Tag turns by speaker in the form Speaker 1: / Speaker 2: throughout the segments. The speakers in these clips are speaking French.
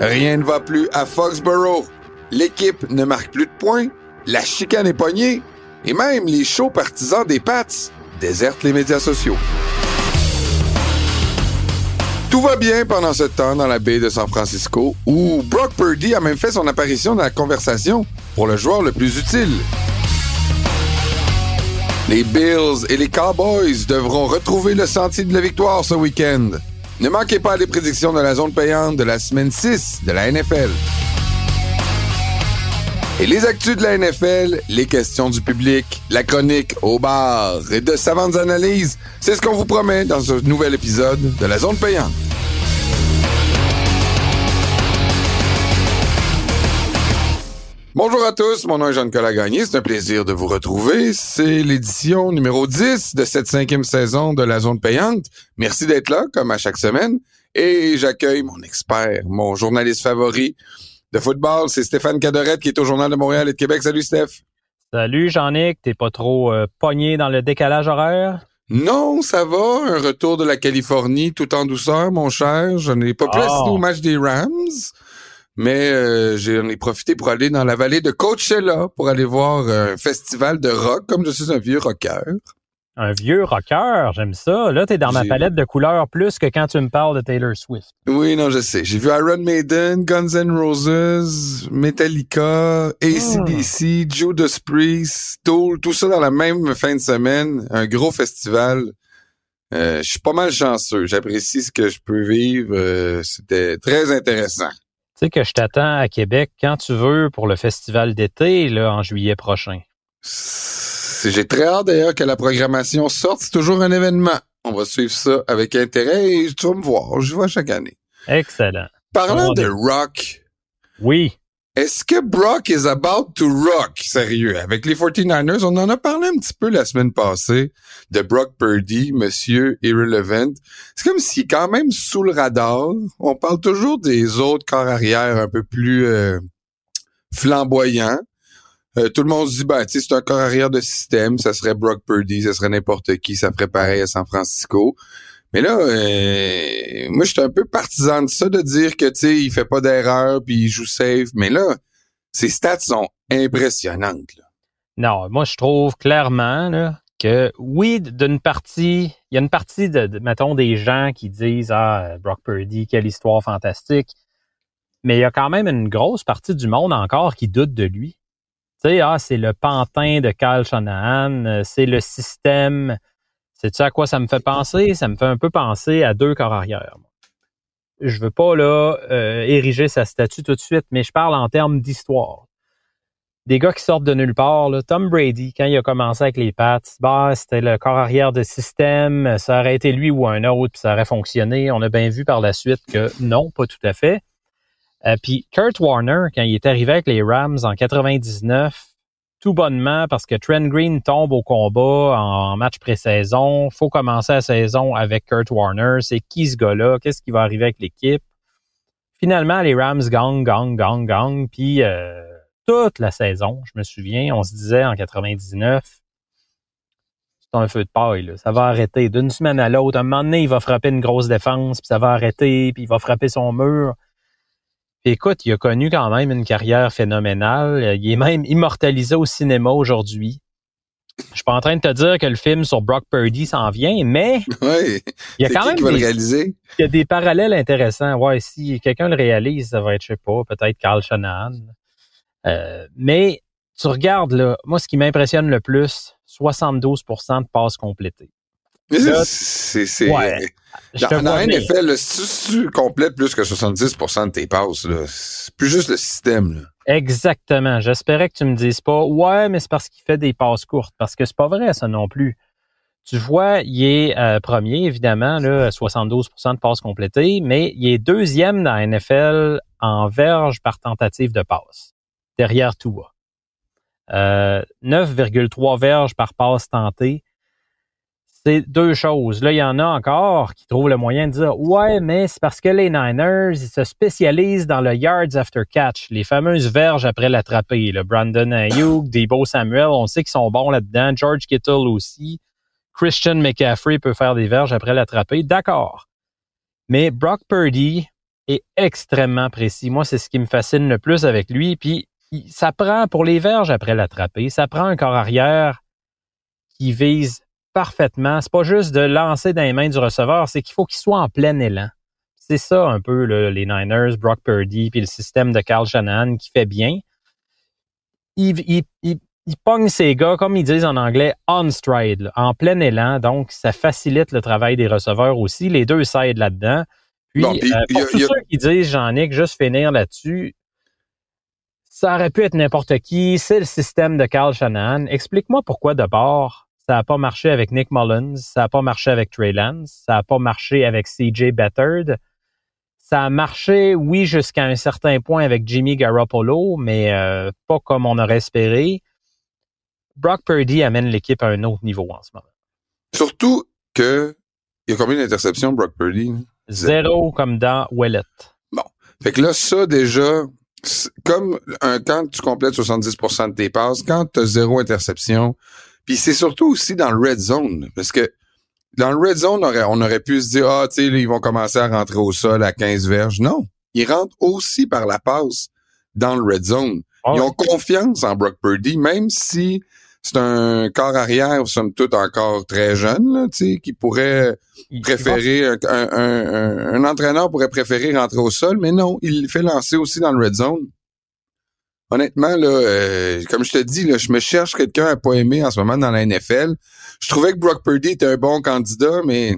Speaker 1: Rien ne va plus à Foxborough. L'équipe ne marque plus de points, la chicane est pognée, et même les chauds partisans des Pats désertent les médias sociaux. Tout va bien pendant ce temps dans la baie de San Francisco, où Brock Purdy a même fait son apparition dans la conversation pour le joueur le plus utile. Les Bills et les Cowboys devront retrouver le sentier de la victoire ce week-end. Ne manquez pas les prédictions de la zone payante de la semaine 6 de la NFL. Et les actus de la NFL, les questions du public, la chronique au bar et de savantes analyses, c'est ce qu'on vous promet dans ce nouvel épisode de la zone payante. Bonjour à tous, mon nom est Jean-Nicolas Gagné, c'est un plaisir de vous retrouver. C'est l'édition numéro 10 de cette cinquième saison de la zone payante. Merci d'être là, comme à chaque semaine. Et j'accueille mon expert, mon journaliste favori de football, c'est Stéphane Cadorette qui est au Journal de Montréal et de Québec. Salut Steph.
Speaker 2: Salut Jean-Nic, t'es pas trop euh, pogné dans le décalage horaire?
Speaker 1: Non, ça va. Un retour de la Californie tout en douceur, mon cher. Je n'ai pas pu
Speaker 2: Oh.
Speaker 1: assister au match des Rams. Mais euh, j'en ai profité pour aller dans la vallée de Coachella pour aller voir un festival de rock, comme je suis un vieux rocker.
Speaker 2: Un vieux rocker, j'aime ça. Là, t'es dans ma palette de couleurs plus que quand tu me parles de Taylor Swift.
Speaker 1: Oui, non, je sais. J'ai vu Iron Maiden, Guns N' Roses, Metallica, ACDC, Judas Priest, Tool, tout ça dans la même fin de semaine. Un gros festival. Euh, je suis pas mal chanceux. J'apprécie ce que je peux vivre. Euh, C'était très intéressant.
Speaker 2: Tu sais que je t'attends à Québec quand tu veux pour le festival d'été, là, en juillet prochain.
Speaker 1: J'ai très hâte d'ailleurs que la programmation sorte. C'est toujours un événement. On va suivre ça avec intérêt et tu vas me voir. Je vois chaque année.
Speaker 2: Excellent.
Speaker 1: Parlant de
Speaker 2: des-
Speaker 1: rock,
Speaker 2: Oui.
Speaker 1: Est-ce que Brock is about to rock? Sérieux, avec les 49ers, on en a parlé un petit peu la semaine passée de Brock Purdy, monsieur Irrelevant. C'est comme est quand même sous le radar. On parle toujours des autres corps arrière un peu plus euh, flamboyants. Euh, tout le monde se dit, ben, c'est un corps arrière de système, ça serait Brock Purdy, ça serait n'importe qui, ça ferait pareil à San Francisco. Mais là, euh, moi, je suis un peu partisan de ça, de dire que, tu sais, il fait pas d'erreur, puis il joue safe. Mais là, ses stats sont impressionnantes. là.
Speaker 2: Non, moi, je trouve clairement là, que oui, d'une partie, il y a une partie de, de, mettons, des gens qui disent Ah, Brock Purdy, quelle histoire fantastique. Mais il y a quand même une grosse partie du monde encore qui doute de lui. Tu sais, ah, c'est le pantin de Kyle Shanahan, euh, c'est le système. Sais-tu à quoi ça me fait penser? Ça me fait un peu penser à deux corps arrière. Je veux pas là euh, ériger sa statue tout de suite, mais je parle en termes d'histoire des gars qui sortent de nulle part. Tom Brady, quand il a commencé avec les Pats, bah, c'était le corps arrière de système, ça aurait été lui ou un autre, puis ça aurait fonctionné. On a bien vu par la suite que non, pas tout à fait. Euh, puis Kurt Warner, quand il est arrivé avec les Rams en 99, tout bonnement parce que Trent Green tombe au combat en match pré-saison. faut commencer la saison avec Kurt Warner. C'est qui ce gars-là? Qu'est-ce qui va arriver avec l'équipe? Finalement, les Rams gagnent, gagnent, gagnent, gagnent. Puis euh, toute la saison, je me souviens, on se disait en 99, c'est un feu de paille, ça va arrêter d'une semaine à l'autre. Un moment donné, il va frapper une grosse défense, puis ça va arrêter, puis il va frapper son mur. Puis écoute, il a connu quand même une carrière phénoménale. Il est même immortalisé au cinéma aujourd'hui. Je suis pas en train de te dire que le film sur Brock Purdy s'en vient, mais
Speaker 1: Ouais.
Speaker 2: il y a quand même
Speaker 1: qui va le
Speaker 2: des,
Speaker 1: réaliser?
Speaker 2: il y a des parallèles intéressants. Ouais, si quelqu'un le réalise, ça va être, je sais pas, peut-être Carl Shanahan. Euh, mais tu regardes, là, moi, ce qui m'impressionne le plus, 72% de passes complétées.
Speaker 1: C'est,
Speaker 2: ouais.
Speaker 1: Dans, dans. NFL, si tu, complètes plus que 70% de tes passes, c'est plus juste le système. Là.
Speaker 2: Exactement. J'espérais que tu me dises pas, ouais, mais c'est parce qu'il fait des passes courtes. Parce que c'est pas vrai, ça non plus. Tu vois, il est euh, premier, évidemment, là, 72% de passes complétées, mais il est deuxième dans la NFL en verge par tentative de passe, derrière Tua. Euh, 9,3 verges par passe tentée. C'est deux choses. Là, il y en a encore qui trouvent le moyen de dire Ouais, mais c'est parce que les Niners, ils se spécialisent dans le yards after catch, les fameuses verges après l'attraper. Brandon Ayuk, Debo Samuel, on sait qu'ils sont bons là-dedans. George Kittle aussi. Christian McCaffrey peut faire des verges après l'attraper. D'accord. Mais Brock Purdy est extrêmement précis. Moi, c'est ce qui me fascine le plus avec lui. Puis, ça prend pour les verges après l'attraper, ça prend un corps arrière qui vise parfaitement. C'est pas juste de lancer dans les mains du receveur, c'est qu'il faut qu'il soit en plein élan. C'est ça un peu les Niners, Brock Purdy, puis le système de Carl Shanahan qui fait bien. Il, il, il, pogne ses gars, comme ils disent en anglais, on stride, en plein élan. Donc, ça facilite le travail des receveurs aussi. Les deux s'aident là-dedans. Puis, euh, pour tous ceux qui disent, Jean-Nic, juste finir là-dessus, ça aurait pu être n'importe qui. C'est le système de Carl Shanahan. Explique-moi pourquoi d'abord ça n'a pas marché avec Nick Mullins, ça n'a pas marché avec Trey Lance, ça n'a pas marché avec CJ Bettard. Ça a marché, oui, jusqu'à un certain point avec Jimmy Garoppolo, mais euh, pas comme on aurait espéré. Brock Purdy amène l'équipe à un autre niveau en ce moment.
Speaker 1: Surtout que il y a combien d'interceptions, Brock Purdy?
Speaker 2: Zéro comme dans Wallet.
Speaker 1: Bon. Fait que là, ça déjà, comme un, quand tu complètes 70% de tes passes, quand tu as zéro interception, puis c'est surtout aussi dans le red zone, parce que dans le red zone, on aurait, on aurait pu se dire, ah, tu sais, ils vont commencer à rentrer au sol à 15 verges. Non, ils rentrent aussi par la passe dans le red zone. Ah ils ont confiance en Brock Purdy, même si c'est un corps arrière, somme toute, encore très jeune, là, qui pourrait préférer, un, un, un, entraîneur pourrait préférer rentrer au sol, mais non, il fait lancer aussi dans le red zone honnêtement, là, euh, comme je te dis, là, je me cherche quelqu'un à pas aimer en ce moment dans la NFL. Je trouvais que Brock Purdy était un bon candidat, mais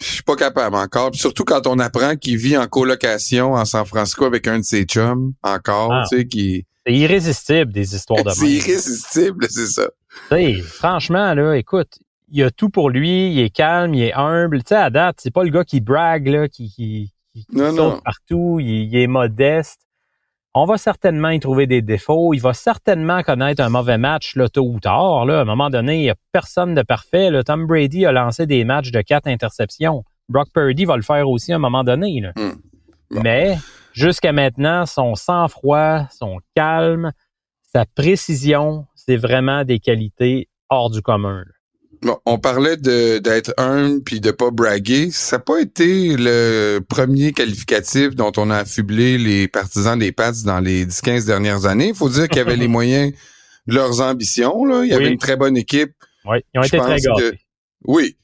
Speaker 1: je suis pas capable encore. surtout quand on apprend qu'il vit en colocation en San Francisco avec un de ses chums, encore, ah. tu sais, qui...
Speaker 2: C'est irrésistible, des histoires de
Speaker 1: C'est irrésistible, c'est ça.
Speaker 2: franchement, là, écoute, il a tout pour lui, il est calme, il est humble. Tu sais, à date, c'est pas le gars qui brague, là, qui, qui, saute partout, il, est modeste on va certainement y trouver des défauts. Il va certainement connaître un mauvais match là, tôt ou tard. Là. À un moment donné, il n'y a personne de parfait. Là. Tom Brady a lancé des matchs de quatre interceptions. Brock Purdy va le faire aussi à un moment donné. Là. Hmm. Mais jusqu'à maintenant, son sang-froid, son calme, sa précision, c'est vraiment des qualités hors du commun.
Speaker 1: On parlait d'être humble puis de pas braguer. Ça n'a pas été le premier qualificatif dont on a affublé les partisans des Pats dans les 10-15 dernières années. Il faut dire qu'il y avait les moyens de leurs ambitions. Là. Il y avait une très bonne équipe.
Speaker 2: Oui, ils ont été très
Speaker 1: Oui.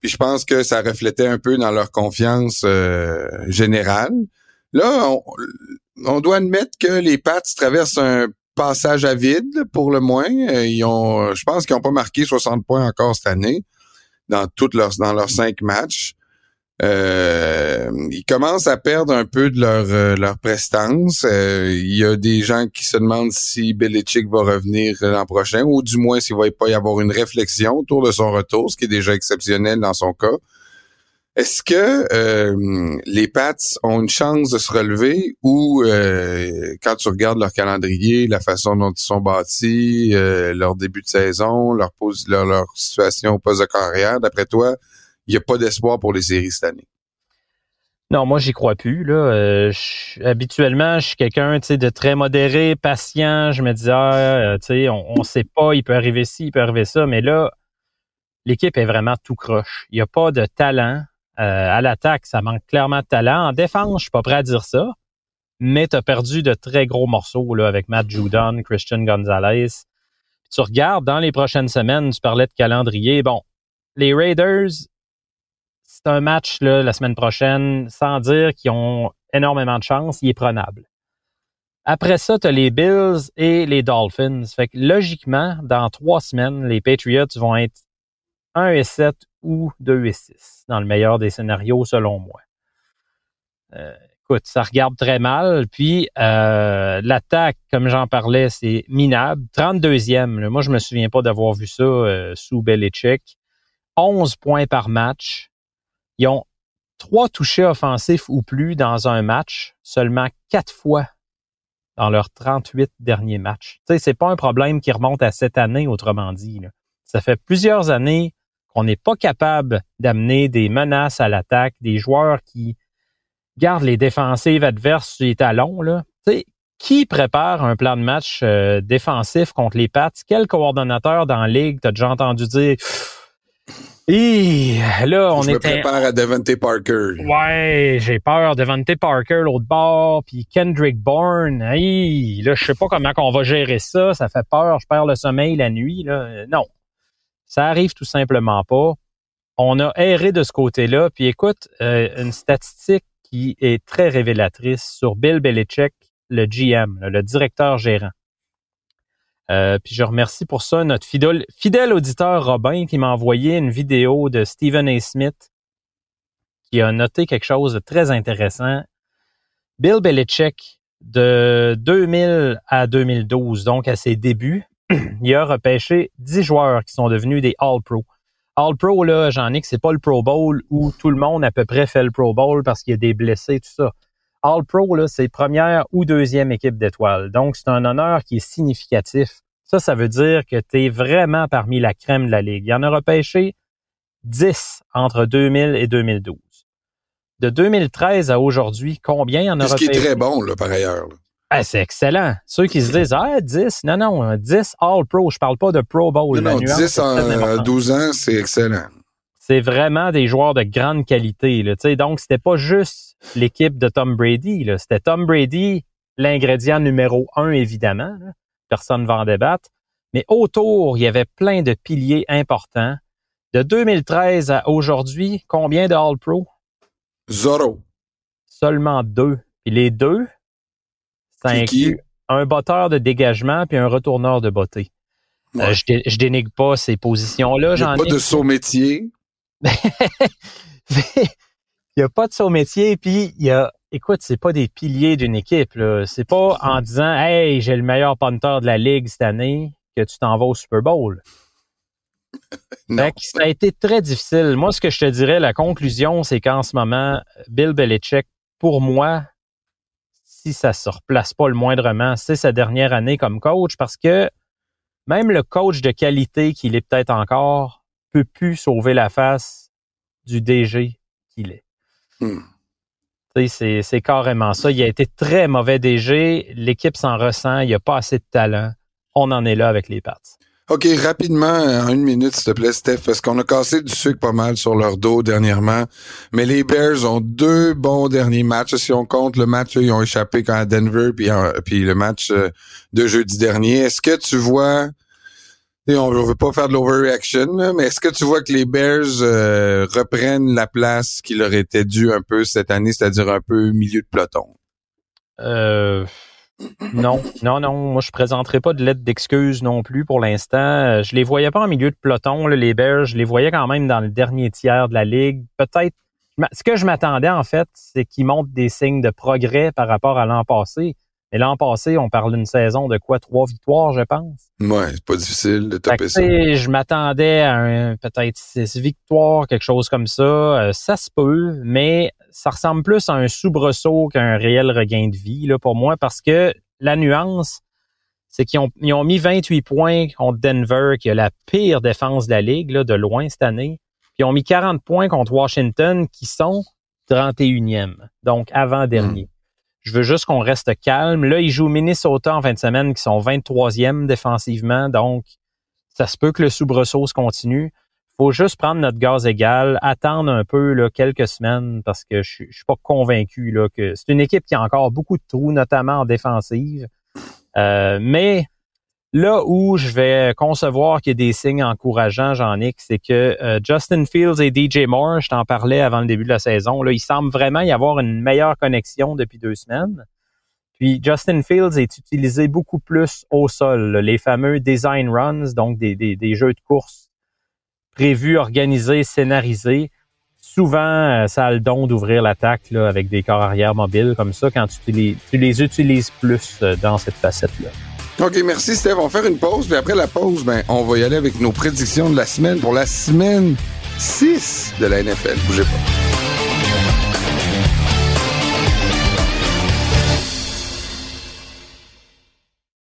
Speaker 1: Puis je pense que ça reflétait un peu dans leur confiance euh, générale. Là, on, on, doit admettre que les Pats traversent un passage à vide pour le moins. Euh, ils ont, je pense qu'ils n'ont pas marqué 60 points encore cette année dans toutes leurs dans leurs cinq matchs. Euh, ils commencent à perdre un peu de leur euh, leur prestance. il y a des gens qui se demandent si Belichick va revenir l'an prochain ou du moins s'il va pas y avoir une réflexion autour de son retour, ce qui est déjà exceptionnel dans son cas. Est-ce que euh, les Pats ont une chance de se relever ou euh, quand tu regardes leur calendrier, la façon dont ils sont bâtis, euh, leur début de saison, leur, leur, leur situation au poste de carrière, d'après toi, il n'y a pas d'espoir pour les séries cette année?
Speaker 2: Non, moi j'y crois plus. Là. habituellement, je suis quelqu'un de très modéré, patient. Je me dis ah, on ne sait pas, il peut arriver ci, il peut arriver ça, mais là, l'équipe est vraiment tout croche. Il n'y a pas de talent. Euh, à l'attaque, ça manque clairement de talent. En défense, je suis pas prêt à dire ça, mais tu as perdu de très gros morceaux là, avec Matt Judon, Christian Gonzalez. tu regardes dans les prochaines semaines, tu parlais de calendrier. Bon, les Raiders, c'est un match là, la semaine prochaine, sans dire qu'ils ont énormément de chance, il est prenable. Après ça, tu as les Bills et les Dolphins. Fait que logiquement, dans trois semaines, les Patriots vont être 1 et 7 ou 2 et 6, dans le meilleur des scénarios, selon moi. Euh, écoute, ça regarde très mal. Puis euh, l'attaque, comme j'en parlais, c'est minable. 32e. moi, je me souviens pas d'avoir vu ça euh, sous Belichick. 11 points par match. Ils ont trois touchés offensifs ou plus dans un match, seulement quatre fois dans leurs 38 derniers matchs. Tu sais, c'est pas un problème qui remonte à cette année, autrement dit. Ça fait plusieurs années qu'on n'est pas capable d'amener des menaces à l'attaque, des joueurs qui gardent les défensives adverses sur les talons. Là. qui prépare un plan de match euh, défensif contre les Pats? Quel coordonnateur dans la ligue t'as déjà entendu dire et là, on
Speaker 1: je
Speaker 2: est.
Speaker 1: me prépare à Devante Parker.
Speaker 2: Ouais, j'ai peur. Devante Parker, l'autre bord, puis Kendrick Bourne. Hey, là, je sais pas comment on va gérer ça. Ça fait peur. Je perds le sommeil la nuit. Là. Non, ça arrive tout simplement pas. On a erré de ce côté-là. Puis écoute, euh, une statistique qui est très révélatrice sur Bill Belichick, le GM, le directeur gérant. Euh, puis je remercie pour ça notre fidèle, fidèle auditeur Robin qui m'a envoyé une vidéo de Stephen A. Smith qui a noté quelque chose de très intéressant. Bill Belichick, de 2000 à 2012, donc à ses débuts, il a repêché 10 joueurs qui sont devenus des All-Pro. All-Pro, là, j'en ai que c'est pas le Pro Bowl où tout le monde à peu près fait le Pro Bowl parce qu'il y a des blessés, tout ça. All-Pro, là, c'est première ou deuxième équipe d'étoiles. Donc, c'est un honneur qui est significatif. Ça, ça veut dire que tu es vraiment parmi la crème de la Ligue. Il y en a repêché 10 entre 2000 et 2012. De 2013 à aujourd'hui, combien il y en a
Speaker 1: repêché? Ce qui est très bon, là, par ailleurs.
Speaker 2: Ah, c'est excellent. Ceux qui se disent, ah, 10, non, non, 10 All-Pro. Je parle pas de Pro Bowl.
Speaker 1: Non, non 10 en 12 ans, c'est excellent.
Speaker 2: C'est vraiment des joueurs de grande qualité. Là. donc, c'était pas juste l'équipe de Tom Brady. C'était Tom Brady, l'ingrédient numéro un, évidemment. Personne ne va en débattre. Mais autour, il y avait plein de piliers importants. De 2013 à aujourd'hui, combien de All-Pro?
Speaker 1: Zero.
Speaker 2: Seulement deux. Et les deux, ça inclut un botteur de dégagement puis un retourneur de beauté. Euh, je, je, dénigre pas ces positions-là.
Speaker 1: Il n'y a pas de saut métier.
Speaker 2: il n'y a pas de saut métier, puis il y a, écoute, c'est pas des piliers d'une équipe. C'est pas en disant Hey, j'ai le meilleur punter de la Ligue cette année que tu t'en vas au Super Bowl. ça a été très difficile. Moi, ce que je te dirais, la conclusion, c'est qu'en ce moment, Bill Belichick, pour moi, si ça se replace pas le moindrement, c'est sa dernière année comme coach parce que même le coach de qualité qu'il est peut-être encore peut plus sauver la face du DG qu'il est. Hmm. C'est carrément ça. Il a été très mauvais DG. L'équipe s'en ressent. Il n'y a pas assez de talent. On en est là avec les Pats.
Speaker 1: OK, rapidement, en une minute, s'il te plaît, Steph, parce qu'on a cassé du sucre pas mal sur leur dos dernièrement. Mais les Bears ont deux bons derniers matchs. Si on compte le match, ils ont échappé quand à Denver, puis, le match euh, de jeudi dernier. Est-ce que tu vois on ne veut pas faire de l'overreaction, mais est-ce que tu vois que les Bears euh, reprennent la place qui leur était due un peu cette année, c'est-à-dire un peu milieu de peloton?
Speaker 2: Euh, non, non, non. Moi, je présenterai pas de lettre d'excuse non plus pour l'instant. Euh, je les voyais pas en milieu de peloton, les Bears. Je les voyais quand même dans le dernier tiers de la ligue. Peut-être. Ce que je m'attendais, en fait, c'est qu'ils montrent des signes de progrès par rapport à l'an passé. Et l'an passé, on parle d'une saison de quoi? Trois victoires, je pense.
Speaker 1: Ouais, c'est pas difficile de taper ça.
Speaker 2: Je m'attendais à peut-être six victoires, quelque chose comme ça. Euh, ça se peut, mais ça ressemble plus à un soubresaut qu'un réel regain de vie là, pour moi, parce que la nuance, c'est qu'ils ont, ils ont mis 28 points contre Denver, qui a la pire défense de la Ligue, là, de loin cette année. Puis ils ont mis 40 points contre Washington, qui sont 31e, donc avant-dernier. Hmm. Je veux juste qu'on reste calme. Là, ils jouent Minnesota en fin de semaine, qui sont 23e défensivement. Donc, ça se peut que le soubresaut se continue. Faut juste prendre notre gaz égal, attendre un peu quelques semaines parce que je, suis pas convaincu là, que c'est une équipe qui a encore beaucoup de trous, notamment en défensive. Euh, mais Là où je vais concevoir qu'il y a des signes encourageants, Jean-Nic, c'est que euh, Justin Fields et DJ Moore, je t'en parlais avant le début de la saison, là, il semble vraiment y avoir une meilleure connexion depuis deux semaines. Puis Justin Fields est utilisé beaucoup plus au sol, les fameux design runs, donc des, des, jeux de course prévus, organisés, scénarisés. Souvent, euh, ça a le don d'ouvrir l'attaque avec des corps arrière mobiles comme ça quand tu les, tu les utilises plus euh, dans cette facette-là.
Speaker 1: OK, merci Steve. On va faire une pause, puis après la pause, ben, on va y aller avec nos prédictions de la semaine pour la semaine 6 de la NFL. Bougez pas.